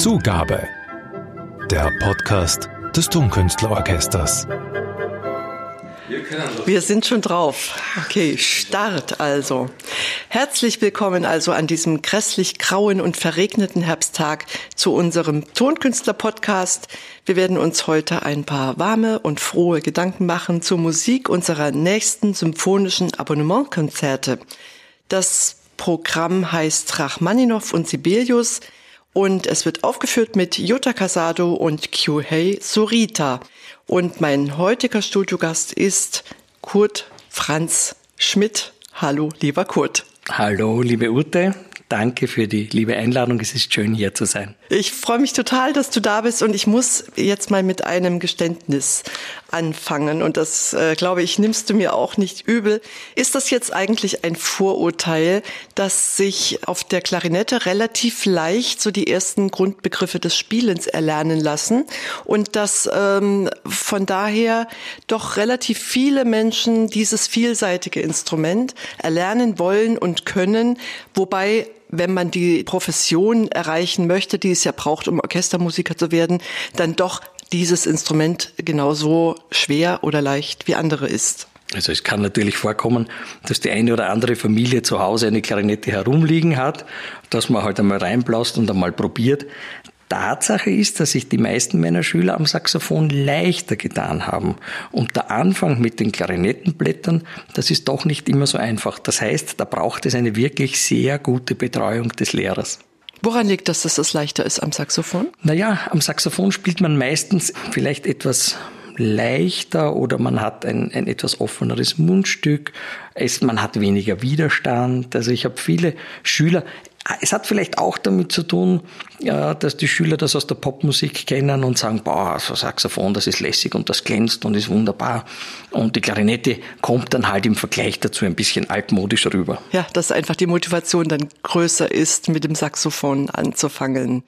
Zugabe. Der Podcast des Tonkünstlerorchesters. Wir sind schon drauf. Okay, Start also. Herzlich willkommen also an diesem grässlich grauen und verregneten Herbsttag zu unserem Tonkünstler-Podcast. Wir werden uns heute ein paar warme und frohe Gedanken machen zur Musik unserer nächsten symphonischen Abonnementkonzerte. Das Programm heißt Rachmaninow und Sibelius und es wird aufgeführt mit Jutta Casado und Kyuhei Surita. Und mein heutiger Studiogast ist Kurt Franz Schmidt. Hallo, lieber Kurt. Hallo, liebe Ute. Danke für die liebe Einladung. Es ist schön, hier zu sein. Ich freue mich total, dass du da bist und ich muss jetzt mal mit einem Geständnis anfangen und das, äh, glaube ich, nimmst du mir auch nicht übel. Ist das jetzt eigentlich ein Vorurteil, dass sich auf der Klarinette relativ leicht so die ersten Grundbegriffe des Spielens erlernen lassen und dass ähm, von daher doch relativ viele Menschen dieses vielseitige Instrument erlernen wollen und können, wobei wenn man die Profession erreichen möchte, die es ja braucht, um Orchestermusiker zu werden, dann doch dieses Instrument genauso schwer oder leicht wie andere ist. Also es kann natürlich vorkommen, dass die eine oder andere Familie zu Hause eine Klarinette herumliegen hat, dass man halt einmal reinblaust und einmal probiert. Tatsache ist, dass sich die meisten meiner Schüler am Saxophon leichter getan haben. Und der Anfang mit den Klarinettenblättern, das ist doch nicht immer so einfach. Das heißt, da braucht es eine wirklich sehr gute Betreuung des Lehrers. Woran liegt das, dass das leichter ist am Saxophon? Naja, am Saxophon spielt man meistens vielleicht etwas leichter oder man hat ein, ein etwas offeneres Mundstück, es, man hat weniger Widerstand. Also ich habe viele Schüler, es hat vielleicht auch damit zu tun, dass die Schüler das aus der Popmusik kennen und sagen, boah, so Saxophon, das ist lässig und das glänzt und ist wunderbar. Und die Klarinette kommt dann halt im Vergleich dazu ein bisschen altmodisch rüber. Ja, dass einfach die Motivation dann größer ist, mit dem Saxophon anzufangen.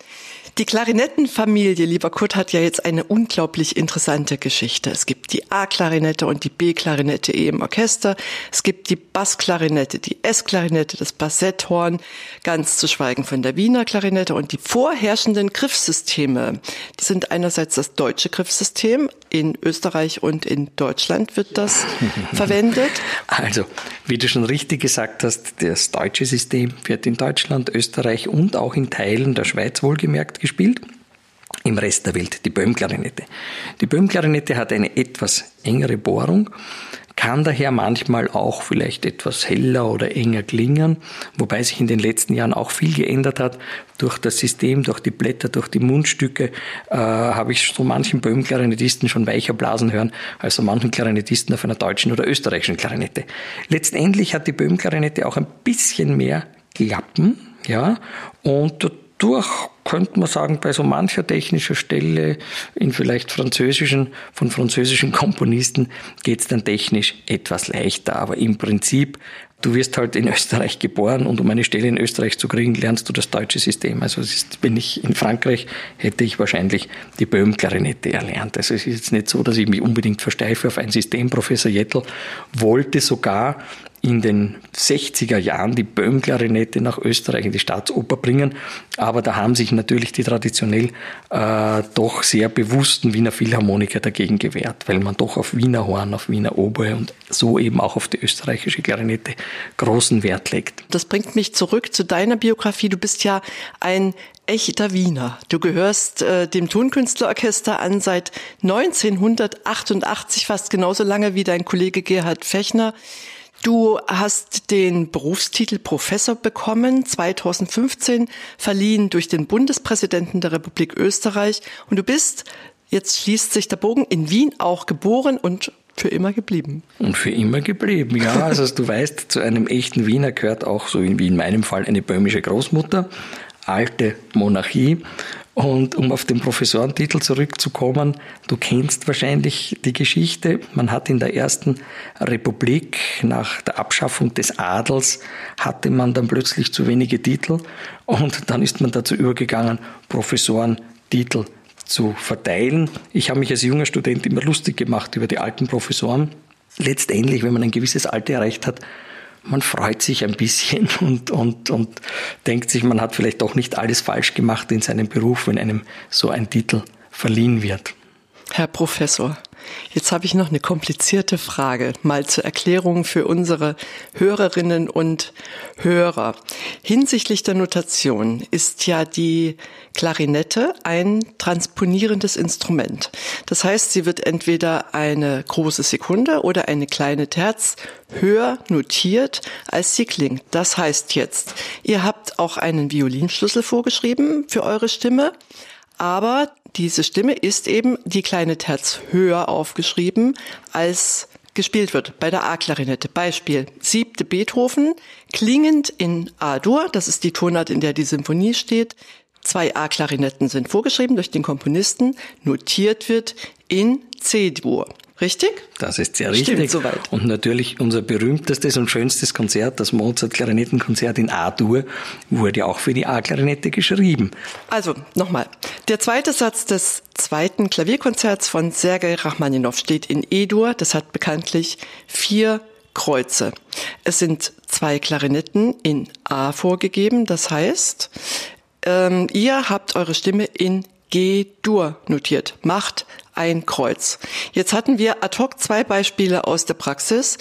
Die Klarinettenfamilie, lieber Kurt, hat ja jetzt eine unglaublich interessante Geschichte. Es gibt die A-Klarinette und die B-Klarinette eh im Orchester. Es gibt die Bassklarinette, die S-Klarinette, das Bassetthorn, ganz zu schweigen von der Wiener Klarinette und die vorherrschenden Griffsysteme. Die sind einerseits das deutsche Griffsystem. In Österreich und in Deutschland wird das verwendet. Also, wie du schon richtig gesagt hast, das deutsche System wird in Deutschland, Österreich und auch in Teilen der Schweiz wohlgemerkt gespielt. Im Rest der Welt die Böhm-Klarinette. Die Böhm-Klarinette hat eine etwas engere Bohrung, kann daher manchmal auch vielleicht etwas heller oder enger klingen, wobei sich in den letzten Jahren auch viel geändert hat. Durch das System, durch die Blätter, durch die Mundstücke äh, habe ich so manchen Böhm-Klarinettisten schon weicher blasen hören als so manchen Klarinettisten auf einer deutschen oder österreichischen Klarinette. Letztendlich hat die Böhm-Klarinette auch ein bisschen mehr Klappen, ja, und durch, könnte man sagen, bei so mancher technischer Stelle in vielleicht französischen, von französischen Komponisten geht es dann technisch etwas leichter. Aber im Prinzip, du wirst halt in Österreich geboren und um eine Stelle in Österreich zu kriegen, lernst du das deutsche System. Also ist, bin ich in Frankreich, hätte ich wahrscheinlich die Böhm-Klarinette erlernt. Also es ist jetzt nicht so, dass ich mich unbedingt versteife auf ein System. Professor Jettel wollte sogar in den 60er Jahren die Böhm-Klarinette nach Österreich in die Staatsoper bringen. Aber da haben sich natürlich die traditionell äh, doch sehr bewussten Wiener Philharmoniker dagegen gewehrt, weil man doch auf Wiener Horn, auf Wiener Oboe und so eben auch auf die österreichische Klarinette großen Wert legt. Das bringt mich zurück zu deiner Biografie. Du bist ja ein echter Wiener. Du gehörst äh, dem Tonkünstlerorchester an seit 1988, fast genauso lange wie dein Kollege Gerhard Fechner. Du hast den Berufstitel Professor bekommen, 2015 verliehen durch den Bundespräsidenten der Republik Österreich und du bist, jetzt schließt sich der Bogen, in Wien auch geboren und für immer geblieben. Und für immer geblieben, ja. Also du weißt, zu einem echten Wiener gehört auch, so wie in meinem Fall, eine böhmische Großmutter, alte Monarchie. Und um auf den Professorentitel zurückzukommen, du kennst wahrscheinlich die Geschichte. Man hat in der ersten Republik nach der Abschaffung des Adels hatte man dann plötzlich zu wenige Titel und dann ist man dazu übergegangen, Professorentitel zu verteilen. Ich habe mich als junger Student immer lustig gemacht über die alten Professoren. Letztendlich, wenn man ein gewisses Alter erreicht hat, man freut sich ein bisschen und, und, und denkt sich, man hat vielleicht doch nicht alles falsch gemacht in seinem Beruf, wenn einem so ein Titel verliehen wird. Herr Professor, jetzt habe ich noch eine komplizierte Frage, mal zur Erklärung für unsere Hörerinnen und Hörer. Hinsichtlich der Notation ist ja die Klarinette ein transponierendes Instrument. Das heißt, sie wird entweder eine große Sekunde oder eine kleine Terz höher notiert, als sie klingt. Das heißt jetzt, ihr habt auch einen Violinschlüssel vorgeschrieben für eure Stimme, aber diese Stimme ist eben die kleine Terz höher aufgeschrieben, als gespielt wird bei der A-Klarinette. Beispiel, siebte Beethoven, klingend in A-Dur, das ist die Tonart, in der die Symphonie steht. Zwei A-Klarinetten sind vorgeschrieben durch den Komponisten, notiert wird in C-Dur. Richtig? Das ist sehr richtig. Stimmt soweit. Und natürlich unser berühmtestes und schönstes Konzert, das Mozart-Klarinettenkonzert in A-Dur, wurde auch für die A-Klarinette geschrieben. Also, nochmal. Der zweite Satz des zweiten Klavierkonzerts von Sergei Rachmaninow steht in E-Dur. Das hat bekanntlich vier Kreuze. Es sind zwei Klarinetten in A vorgegeben. Das heißt, ähm, ihr habt eure Stimme in G-Dur notiert. Macht ein Kreuz. Jetzt hatten wir ad hoc zwei Beispiele aus der Praxis,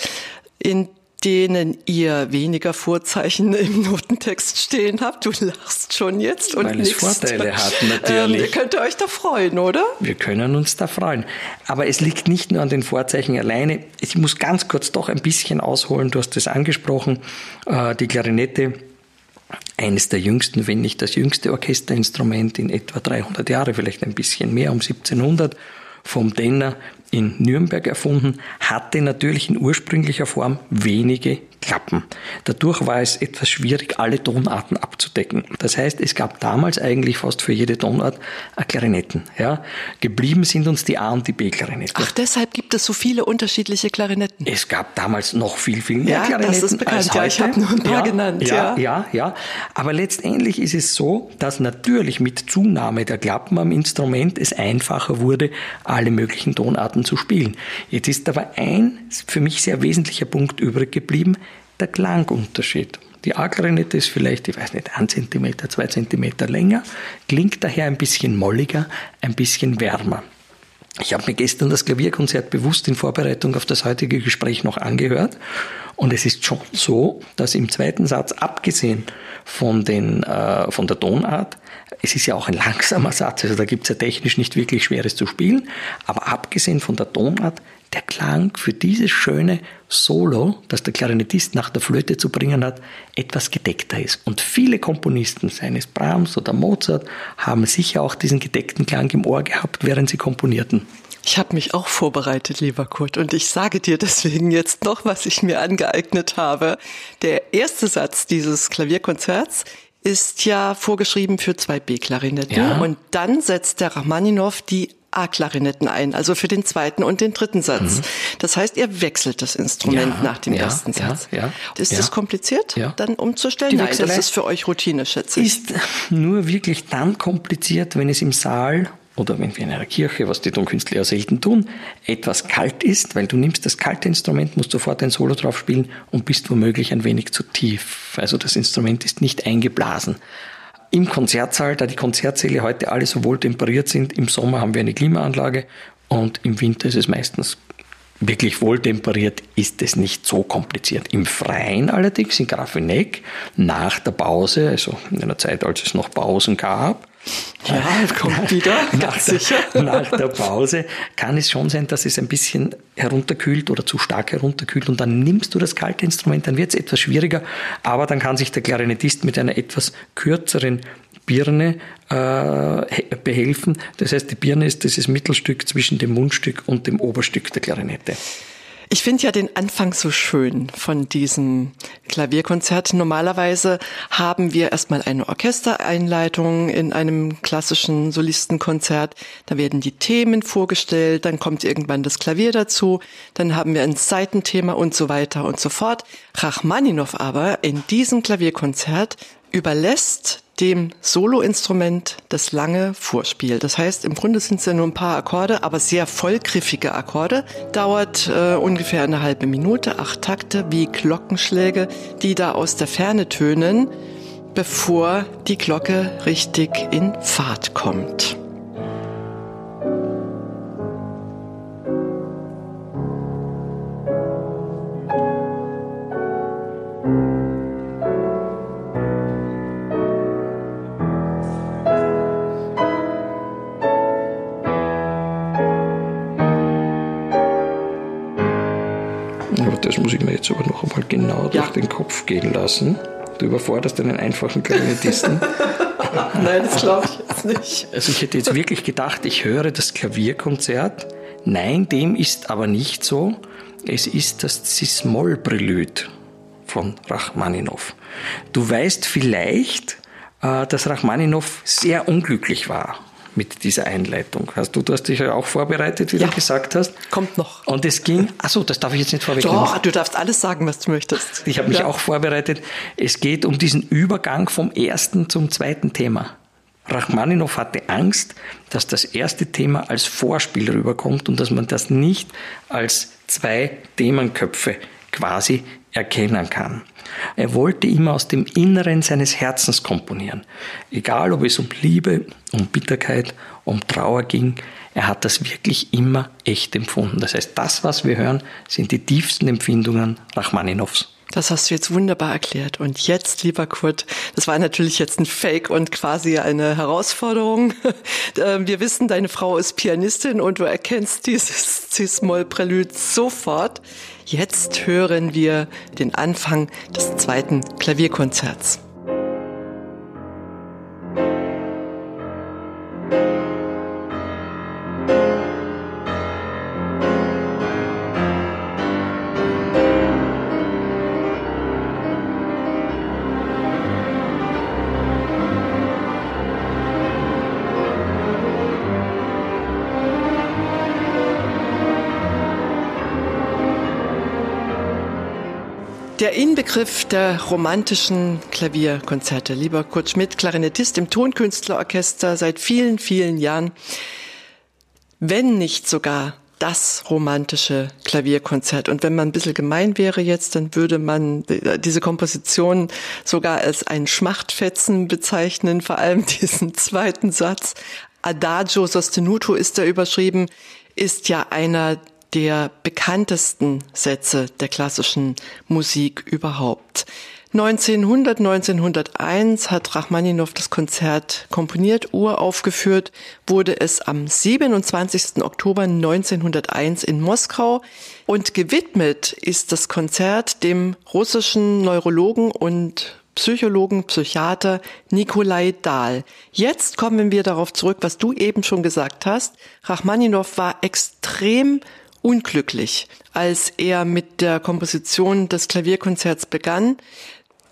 in denen ihr weniger Vorzeichen im Notentext stehen habt. Du lachst schon jetzt und Weil es Vorteile hat natürlich. Ähm, ihr könnt euch da freuen, oder? Wir können uns da freuen. Aber es liegt nicht nur an den Vorzeichen alleine. Ich muss ganz kurz doch ein bisschen ausholen. Du hast es angesprochen. Äh, die Klarinette eines der jüngsten, wenn nicht das jüngste Orchesterinstrument in etwa 300 Jahre, vielleicht ein bisschen mehr, um 1700 vom Denner in Nürnberg erfunden, hatte natürlich in ursprünglicher Form wenige Klappen. Dadurch war es etwas schwierig, alle Tonarten abzudecken. Das heißt, es gab damals eigentlich fast für jede Tonart Klarinetten. Ja? Geblieben sind uns die A- und die B-Klarinette. Ach, deshalb gibt es so viele unterschiedliche Klarinetten. Es gab damals noch viel, viel mehr ja, Klarinetten. Das ist bekannt. Als heute. Ja, ich habe nur ein paar ja, genannt. Ja, ja, ja, ja. Aber letztendlich ist es so, dass natürlich mit Zunahme der Klappen am Instrument es einfacher wurde, alle möglichen Tonarten zu spielen. Jetzt ist aber ein für mich sehr wesentlicher Punkt übrig geblieben der Klangunterschied. Die A-Klarinette ist vielleicht, ich weiß nicht, ein Zentimeter, zwei Zentimeter länger, klingt daher ein bisschen molliger, ein bisschen wärmer. Ich habe mir gestern das Klavierkonzert bewusst in Vorbereitung auf das heutige Gespräch noch angehört. Und es ist schon so, dass im zweiten Satz, abgesehen von, den, äh, von der Tonart, es ist ja auch ein langsamer Satz, also da gibt es ja technisch nicht wirklich Schweres zu spielen, aber abgesehen von der Tonart der Klang für dieses schöne Solo, das der Klarinettist nach der Flöte zu bringen hat, etwas gedeckter ist. Und viele Komponisten, seien es Brahms oder Mozart, haben sicher auch diesen gedeckten Klang im Ohr gehabt, während sie komponierten. Ich habe mich auch vorbereitet, lieber Kurt, und ich sage dir deswegen jetzt noch, was ich mir angeeignet habe. Der erste Satz dieses Klavierkonzerts ist ja vorgeschrieben für zwei B-Klarinetten ja. und dann setzt der Rachmaninow die A-Klarinetten ein, also für den zweiten und den dritten Satz. Mhm. Das heißt, ihr wechselt das Instrument ja, nach dem ja, ersten Satz. Ja, ist das kompliziert, dann umzustellen? Nein, das ist für euch Routine, schätze ich. Ist nur wirklich dann kompliziert, wenn es im Saal oder wenn wir in einer Kirche, was die Tonkünstler ja selten tun, etwas kalt ist, weil du nimmst das kalte Instrument, musst sofort ein Solo drauf spielen und bist womöglich ein wenig zu tief. Also das Instrument ist nicht eingeblasen. Im Konzertsaal, da die Konzertsäle heute alle so wohl temperiert sind, im Sommer haben wir eine Klimaanlage und im Winter ist es meistens wirklich wohltemperiert, ist es nicht so kompliziert. Im Freien allerdings, in Grafeneck, nach der Pause, also in einer Zeit, als es noch Pausen gab, ja, kommt wieder, nach sicher. Der, nach der Pause kann es schon sein, dass es ein bisschen herunterkühlt oder zu stark herunterkühlt und dann nimmst du das kalte Instrument, dann wird es etwas schwieriger, aber dann kann sich der Klarinettist mit einer etwas kürzeren Birne äh, behelfen. Das heißt, die Birne ist dieses Mittelstück zwischen dem Mundstück und dem Oberstück der Klarinette. Ich finde ja den Anfang so schön von diesem Klavierkonzert. Normalerweise haben wir erstmal eine Orchestereinleitung in einem klassischen Solistenkonzert. Da werden die Themen vorgestellt, dann kommt irgendwann das Klavier dazu, dann haben wir ein Seitenthema und so weiter und so fort. Rachmaninow aber in diesem Klavierkonzert überlässt dem Soloinstrument das lange Vorspiel. Das heißt, im Grunde sind es ja nur ein paar Akkorde, aber sehr vollgriffige Akkorde. Dauert äh, ungefähr eine halbe Minute, acht Takte wie Glockenschläge, die da aus der Ferne tönen, bevor die Glocke richtig in Fahrt kommt. Das muss ich mir jetzt aber noch einmal genau ja. durch den Kopf gehen lassen. Du überforderst einen einfachen Klarinettisten. Nein, das glaube ich jetzt nicht. Also ich hätte jetzt wirklich gedacht, ich höre das Klavierkonzert. Nein, dem ist aber nicht so. Es ist das Cis-Moll-Prälude von Rachmaninow. Du weißt vielleicht, äh, dass Rachmaninow sehr unglücklich war mit dieser Einleitung. Hast du, du hast dich ja auch vorbereitet, wie ja. du gesagt hast. Kommt noch. Und es ging, achso, das darf ich jetzt nicht vorwegnehmen. Doch, du darfst alles sagen, was du möchtest. Ich habe mich ja. auch vorbereitet. Es geht um diesen Übergang vom ersten zum zweiten Thema. Rachmaninow hatte Angst, dass das erste Thema als Vorspiel rüberkommt und dass man das nicht als zwei Themenköpfe quasi erkennen kann. Er wollte immer aus dem Inneren seines Herzens komponieren. Egal, ob es um Liebe, um Bitterkeit, um Trauer ging, er hat das wirklich immer echt empfunden. Das heißt, das, was wir hören, sind die tiefsten Empfindungen Rachmaninows. Das hast du jetzt wunderbar erklärt. Und jetzt, lieber Kurt, das war natürlich jetzt ein Fake und quasi eine Herausforderung. Ähm, wir wissen, deine Frau ist Pianistin und du erkennst dieses Cis-Moll-Prälude sofort. Jetzt hören wir den Anfang des zweiten Klavierkonzerts. Der Inbegriff der romantischen Klavierkonzerte. Lieber Kurt Schmidt, Klarinettist im Tonkünstlerorchester seit vielen, vielen Jahren. Wenn nicht sogar das romantische Klavierkonzert. Und wenn man ein bisschen gemein wäre jetzt, dann würde man diese Komposition sogar als ein Schmachtfetzen bezeichnen, vor allem diesen zweiten Satz. Adagio sostenuto ist da überschrieben, ist ja einer der bekanntesten Sätze der klassischen Musik überhaupt. 1900, 1901 hat Rachmaninow das Konzert komponiert, uraufgeführt wurde es am 27. Oktober 1901 in Moskau und gewidmet ist das Konzert dem russischen Neurologen und Psychologen, Psychiater Nikolai Dahl. Jetzt kommen wir darauf zurück, was du eben schon gesagt hast. Rachmaninow war extrem unglücklich, als er mit der Komposition des Klavierkonzerts begann.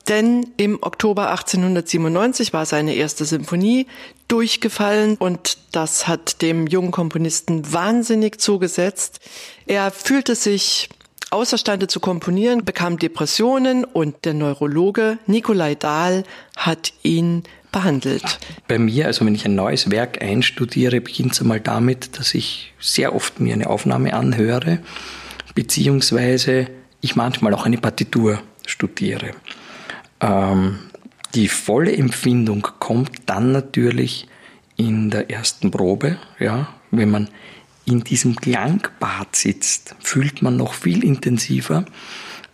Denn im Oktober 1897 war seine erste Symphonie durchgefallen und das hat dem jungen Komponisten wahnsinnig zugesetzt. Er fühlte sich außerstande zu komponieren, bekam Depressionen und der Neurologe Nikolai Dahl hat ihn behandelt? Bei mir, also wenn ich ein neues Werk einstudiere, beginnt es einmal damit, dass ich sehr oft mir eine Aufnahme anhöre, beziehungsweise ich manchmal auch eine Partitur studiere. Ähm, die volle Empfindung kommt dann natürlich in der ersten Probe, ja, wenn man in diesem Klangbad sitzt, fühlt man noch viel intensiver.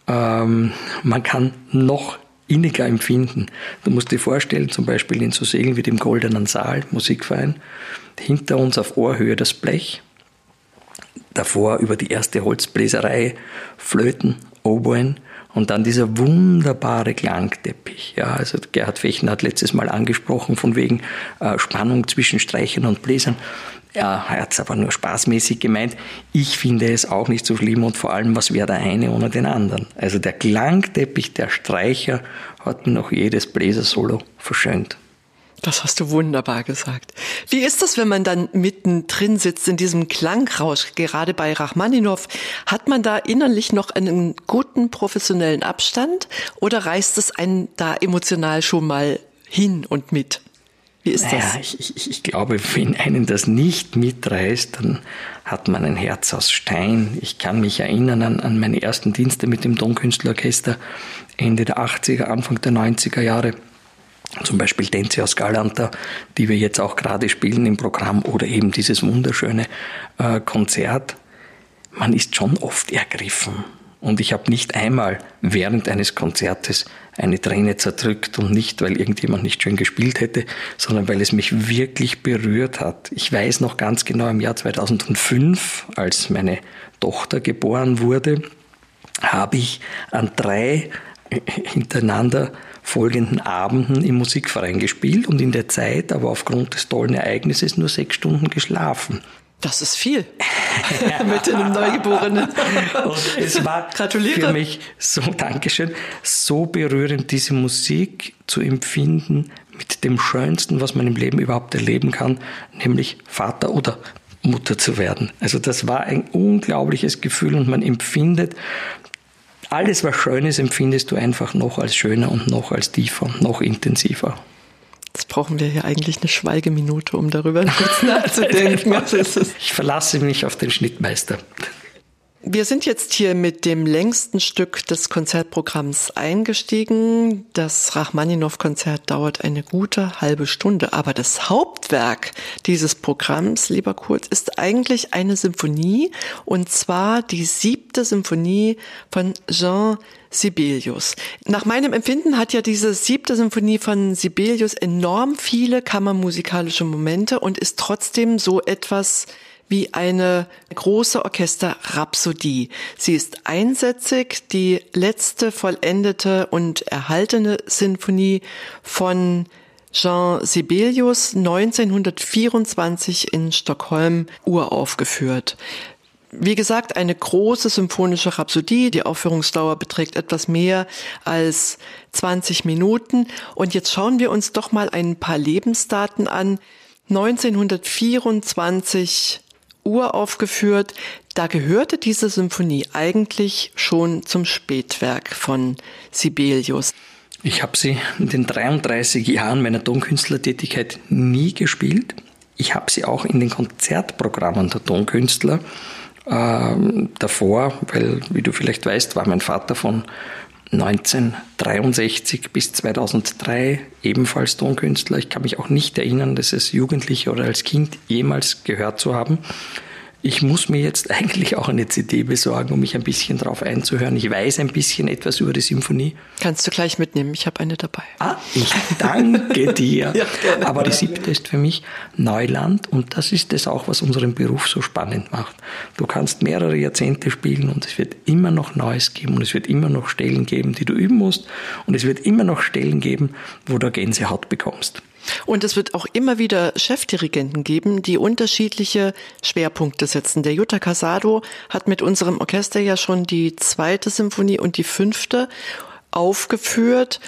Ähm, man kann noch inniger empfinden. Du musst dir vorstellen, zum Beispiel in so Sälen wie dem Goldenen Saal, Musikverein, hinter uns auf Ohrhöhe das Blech, davor über die erste Holzbläserei Flöten, Oboen und dann dieser wunderbare Klangteppich. Ja, also Gerhard Fechner hat letztes Mal angesprochen von wegen äh, Spannung zwischen Streichern und Bläsern. Er hat es aber nur spaßmäßig gemeint. Ich finde es auch nicht so schlimm und vor allem, was wäre der eine ohne den anderen? Also der Klangteppich der Streicher hat noch jedes Bläsersolo verschönt. Das hast du wunderbar gesagt. Wie ist das, wenn man dann mittendrin sitzt in diesem Klangrausch, gerade bei Rachmaninow? Hat man da innerlich noch einen guten professionellen Abstand oder reißt es einen da emotional schon mal hin und mit. Wie ist naja, das? Ich, ich, ich, glaube, wenn einen das nicht mitreißt, dann hat man ein Herz aus Stein. Ich kann mich erinnern an, an meine ersten Dienste mit dem Tonkünstlerorchester Ende der 80er, Anfang der 90er Jahre. Zum Beispiel Tänze aus Galanta, die wir jetzt auch gerade spielen im Programm, oder eben dieses wunderschöne äh, Konzert. Man ist schon oft ergriffen. Und ich habe nicht einmal während eines Konzertes eine Träne zerdrückt und nicht, weil irgendjemand nicht schön gespielt hätte, sondern weil es mich wirklich berührt hat. Ich weiß noch ganz genau im Jahr 2005, als meine Tochter geboren wurde, habe ich an drei hintereinander folgenden Abenden im Musikverein gespielt und in der Zeit aber aufgrund des tollen Ereignisses nur sechs Stunden geschlafen. Das ist viel mit einem Neugeborenen. Und es war Gratuliere. für mich so, Dankeschön, so berührend, diese Musik zu empfinden mit dem Schönsten, was man im Leben überhaupt erleben kann, nämlich Vater oder Mutter zu werden. Also das war ein unglaubliches Gefühl und man empfindet alles, was schön ist, empfindest du einfach noch als schöner und noch als tiefer und noch intensiver. Jetzt brauchen wir hier eigentlich eine Schweigeminute, um darüber kurz nachzudenken. ich verlasse mich auf den Schnittmeister. Wir sind jetzt hier mit dem längsten Stück des Konzertprogramms eingestiegen. Das Rachmaninow-Konzert dauert eine gute halbe Stunde. Aber das Hauptwerk dieses Programms, lieber Kurt, ist eigentlich eine Symphonie. Und zwar die siebte Symphonie von Jean Sibelius. Nach meinem Empfinden hat ja diese siebte Symphonie von Sibelius enorm viele kammermusikalische Momente und ist trotzdem so etwas wie eine große Orchesterrhapsodie. Sie ist einsätzig, die letzte vollendete und erhaltene Sinfonie von Jean Sibelius 1924 in Stockholm uraufgeführt. Wie gesagt, eine große symphonische Rhapsodie. Die Aufführungsdauer beträgt etwas mehr als 20 Minuten. Und jetzt schauen wir uns doch mal ein paar Lebensdaten an. 1924 uraufgeführt. Da gehörte diese Symphonie eigentlich schon zum Spätwerk von Sibelius. Ich habe sie in den 33 Jahren meiner Tonkünstlertätigkeit nie gespielt. Ich habe sie auch in den Konzertprogrammen der Tonkünstler äh, davor, weil, wie du vielleicht weißt, war mein Vater von 1963 bis 2003 ebenfalls Tonkünstler. Ich kann mich auch nicht erinnern, dass es Jugendliche oder als Kind jemals gehört zu haben ich muss mir jetzt eigentlich auch eine CD besorgen, um mich ein bisschen drauf einzuhören. Ich weiß ein bisschen etwas über die Symphonie. Kannst du gleich mitnehmen, ich habe eine dabei. Ah, ich danke dir. ja, Aber die siebte ist für mich Neuland und das ist es auch, was unseren Beruf so spannend macht. Du kannst mehrere Jahrzehnte spielen und es wird immer noch Neues geben und es wird immer noch Stellen geben, die du üben musst und es wird immer noch Stellen geben, wo du Gänsehaut bekommst. Und es wird auch immer wieder Chefdirigenten geben, die unterschiedliche Schwerpunkte setzen. Der Jutta Casado hat mit unserem Orchester ja schon die zweite Symphonie und die fünfte aufgeführt,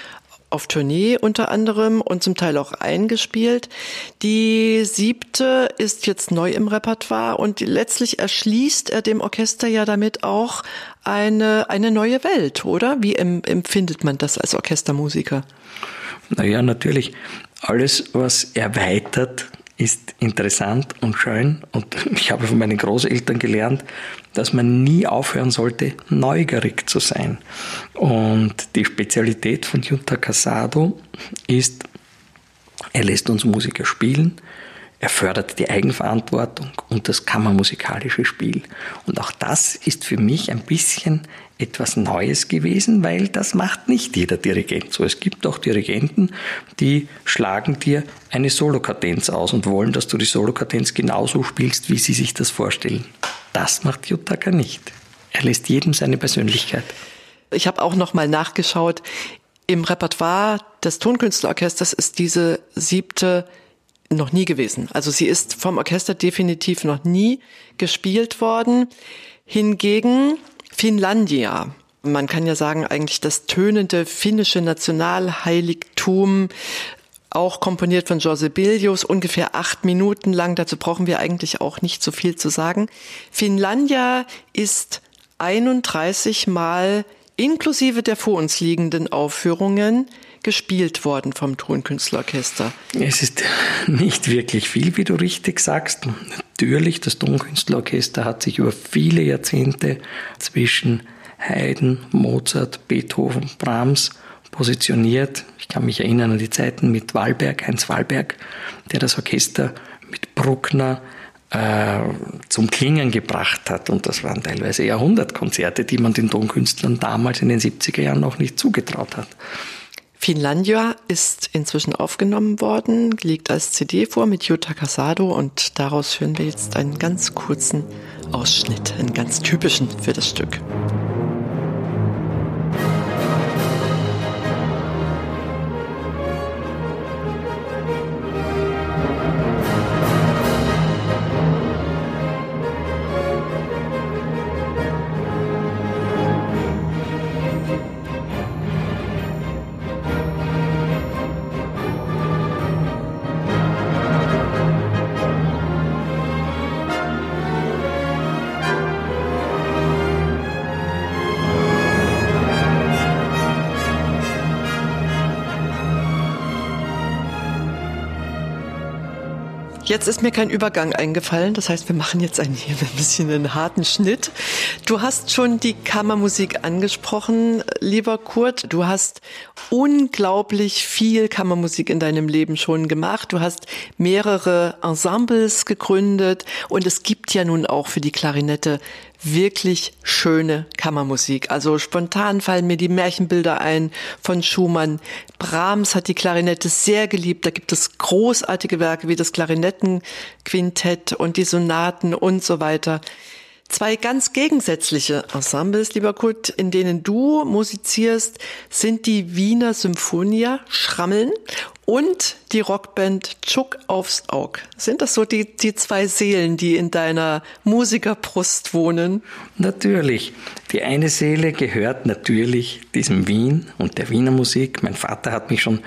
auf Tournee unter anderem und zum Teil auch eingespielt. Die siebte ist jetzt neu im Repertoire und letztlich erschließt er dem Orchester ja damit auch eine, eine neue Welt, oder? Wie empfindet man das als Orchestermusiker? Naja, natürlich. Alles, was erweitert, ist interessant und schön. Und ich habe von meinen Großeltern gelernt, dass man nie aufhören sollte, neugierig zu sein. Und die Spezialität von Jutta Casado ist, er lässt uns Musiker spielen, er fördert die Eigenverantwortung und das kammermusikalische Spiel. Und auch das ist für mich ein bisschen etwas Neues gewesen, weil das macht nicht jeder Dirigent so. Es gibt auch Dirigenten, die schlagen dir eine Solokadenz aus und wollen, dass du die Solokadenz genauso spielst, wie sie sich das vorstellen. Das macht Jutaka nicht. Er lässt jedem seine Persönlichkeit. Ich habe auch noch mal nachgeschaut. Im Repertoire des Tonkünstlerorchesters ist diese siebte noch nie gewesen. Also sie ist vom Orchester definitiv noch nie gespielt worden. Hingegen Finnlandia. Man kann ja sagen, eigentlich das tönende finnische Nationalheiligtum, auch komponiert von Jose Bilius, ungefähr acht Minuten lang. Dazu brauchen wir eigentlich auch nicht so viel zu sagen. Finnlandia ist 31 Mal inklusive der vor uns liegenden Aufführungen gespielt worden vom Tonkünstlerorchester? Es ist nicht wirklich viel, wie du richtig sagst. Natürlich, das Tonkünstlerorchester hat sich über viele Jahrzehnte zwischen Haydn, Mozart, Beethoven, Brahms positioniert. Ich kann mich erinnern an die Zeiten mit Wahlberg, Heinz Wahlberg, der das Orchester mit Bruckner äh, zum Klingen gebracht hat. Und das waren teilweise Jahrhundertkonzerte, die man den Tonkünstlern damals in den 70er Jahren noch nicht zugetraut hat. Finlandia ist inzwischen aufgenommen worden, liegt als CD vor mit Jutta Casado und daraus hören wir jetzt einen ganz kurzen Ausschnitt, einen ganz typischen für das Stück. Jetzt ist mir kein Übergang eingefallen. Das heißt, wir machen jetzt einen, hier ein bisschen einen harten Schnitt. Du hast schon die Kammermusik angesprochen, lieber Kurt. Du hast unglaublich viel Kammermusik in deinem Leben schon gemacht. Du hast mehrere Ensembles gegründet und es gibt ja nun auch für die Klarinette wirklich schöne Kammermusik. Also spontan fallen mir die Märchenbilder ein von Schumann. Brahms hat die Klarinette sehr geliebt. Da gibt es großartige Werke wie das Klarinettenquintett und die Sonaten und so weiter. Zwei ganz gegensätzliche Ensembles, lieber Kurt, in denen du musizierst, sind die Wiener Symphonia Schrammeln und die Rockband Tschuck aufs Aug. Sind das so die, die zwei Seelen, die in deiner Musikerbrust wohnen? Natürlich. Die eine Seele gehört natürlich diesem Wien und der Wiener Musik. Mein Vater hat mich schon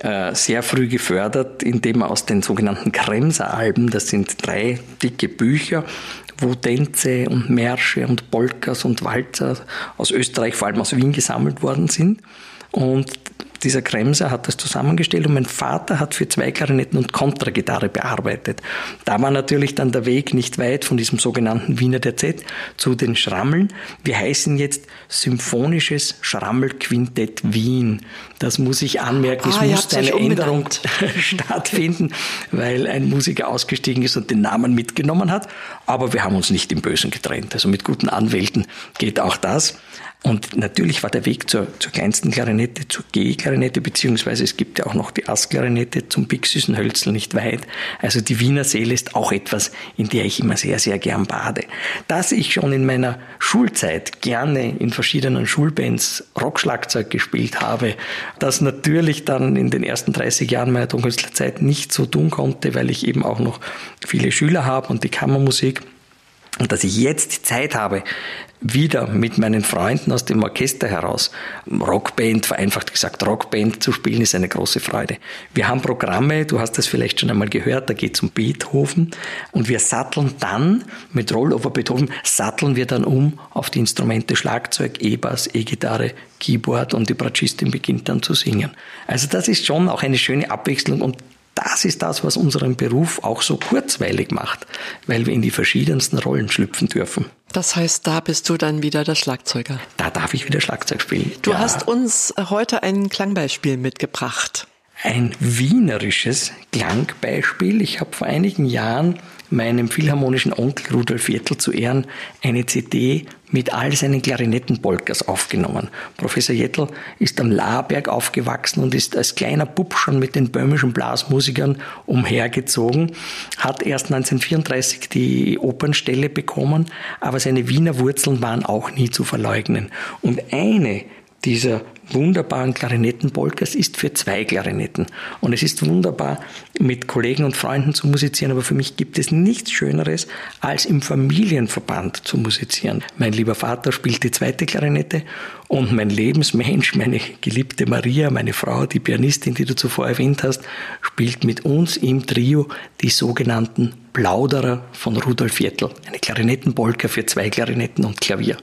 äh, sehr früh gefördert, indem er aus den sogenannten Kremser-Alben, das sind drei dicke Bücher, wo Tänze und Märsche und Polkas und Walzer aus Österreich, vor allem aus Wien, gesammelt worden sind. Und dieser Kremser hat das zusammengestellt und mein Vater hat für zwei Klarinetten und Kontragitarre bearbeitet. Da war natürlich dann der Weg nicht weit von diesem sogenannten Wiener DZ zu den Schrammeln. Wir heißen jetzt Symphonisches Schrammelquintett Wien. Das muss ich anmerken, ah, es musste eine Änderung stattfinden, weil ein Musiker ausgestiegen ist und den Namen mitgenommen hat. Aber wir haben uns nicht im Bösen getrennt. Also mit guten Anwälten geht auch das. Und natürlich war der Weg zur, zur kleinsten Klarinette, zur G-Klarinette, beziehungsweise es gibt ja auch noch die Ass-Klarinette zum Big nicht weit. Also die Wiener Seele ist auch etwas, in der ich immer sehr, sehr gern bade. Dass ich schon in meiner Schulzeit gerne in verschiedenen Schulbands Rockschlagzeug gespielt habe, das natürlich dann in den ersten 30 Jahren meiner Dunkelstzeit nicht so tun konnte, weil ich eben auch noch viele Schüler habe und die Kammermusik und dass ich jetzt die Zeit habe, wieder mit meinen Freunden aus dem Orchester heraus Rockband, vereinfacht gesagt Rockband zu spielen, ist eine große Freude. Wir haben Programme, du hast das vielleicht schon einmal gehört, da geht es um Beethoven und wir satteln dann mit Rollover Beethoven, satteln wir dann um auf die Instrumente Schlagzeug, E-Bass, E-Gitarre, Keyboard und die Bratschistin beginnt dann zu singen. Also das ist schon auch eine schöne Abwechslung und das ist das, was unseren Beruf auch so kurzweilig macht, weil wir in die verschiedensten Rollen schlüpfen dürfen. Das heißt, da bist du dann wieder der Schlagzeuger. Da darf ich wieder Schlagzeug spielen. Du ja. hast uns heute ein Klangbeispiel mitgebracht. Ein wienerisches Klangbeispiel. Ich habe vor einigen Jahren meinem philharmonischen Onkel Rudolf Jettel zu Ehren eine CD mit all seinen Klarinettenpolkas aufgenommen. Professor Jettel ist am Lahrberg aufgewachsen und ist als kleiner Bub schon mit den böhmischen Blasmusikern umhergezogen, hat erst 1934 die Opernstelle bekommen, aber seine Wiener Wurzeln waren auch nie zu verleugnen. Und eine dieser wunderbaren Klarinettenpolkas ist für zwei Klarinetten. Und es ist wunderbar, mit Kollegen und Freunden zu musizieren, aber für mich gibt es nichts Schöneres, als im Familienverband zu musizieren. Mein lieber Vater spielt die zweite Klarinette und mein Lebensmensch, meine geliebte Maria, meine Frau, die Pianistin, die du zuvor erwähnt hast, spielt mit uns im Trio die sogenannten Plauderer von Rudolf Jettel. Eine Klarinettenpolka für zwei Klarinetten und Klavier.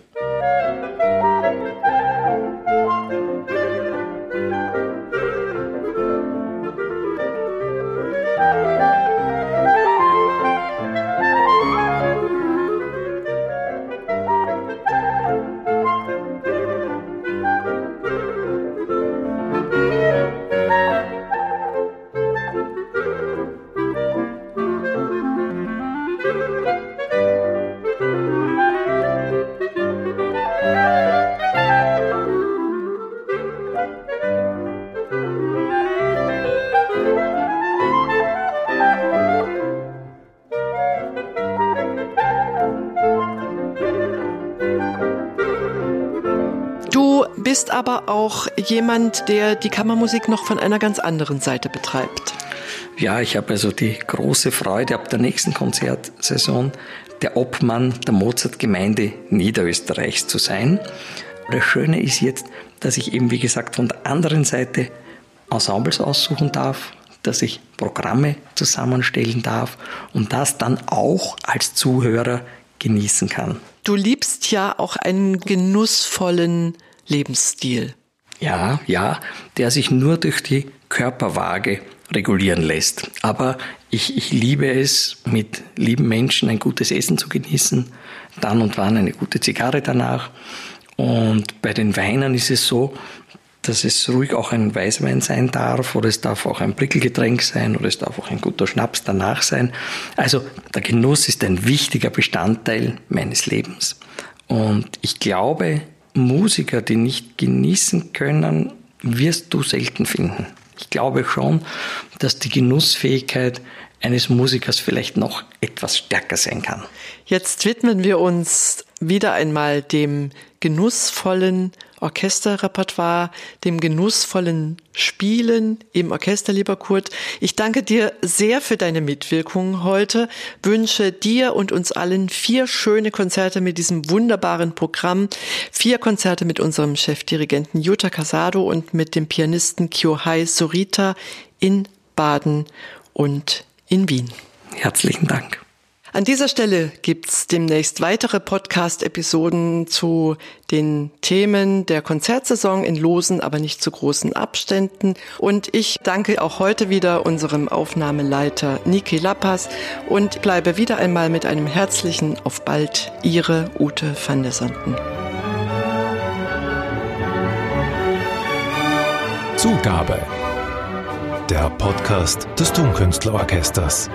Jemand, der die Kammermusik noch von einer ganz anderen Seite betreibt. Ja, ich habe also die große Freude, ab der nächsten Konzertsaison der Obmann der Mozart-Gemeinde Niederösterreichs zu sein. Das Schöne ist jetzt, dass ich eben, wie gesagt, von der anderen Seite Ensembles aussuchen darf, dass ich Programme zusammenstellen darf und das dann auch als Zuhörer genießen kann. Du liebst ja auch einen genussvollen Lebensstil. Ja, ja, der sich nur durch die Körperwaage regulieren lässt. Aber ich, ich liebe es, mit lieben Menschen ein gutes Essen zu genießen, dann und wann eine gute Zigarre danach. Und bei den Weinen ist es so, dass es ruhig auch ein Weißwein sein darf oder es darf auch ein Prickelgetränk sein oder es darf auch ein guter Schnaps danach sein. Also der Genuss ist ein wichtiger Bestandteil meines Lebens. Und ich glaube, Musiker, die nicht genießen können, wirst du selten finden. Ich glaube schon, dass die Genussfähigkeit eines Musikers vielleicht noch etwas stärker sein kann. Jetzt widmen wir uns wieder einmal dem genussvollen Orchesterrepertoire, dem genussvollen Spielen im Orchester, lieber Kurt. Ich danke dir sehr für deine Mitwirkung heute, wünsche dir und uns allen vier schöne Konzerte mit diesem wunderbaren Programm, vier Konzerte mit unserem Chefdirigenten Jutta Casado und mit dem Pianisten Kyohei Sorita in Baden und in Wien. Herzlichen Dank. An dieser Stelle gibt's demnächst weitere Podcast-Episoden zu den Themen der Konzertsaison in losen, aber nicht zu großen Abständen. Und ich danke auch heute wieder unserem Aufnahmeleiter Niki Lappas und bleibe wieder einmal mit einem herzlichen Auf bald, Ihre Ute van der Sanden. Zugabe. Der Podcast des Tonkünstlerorchesters.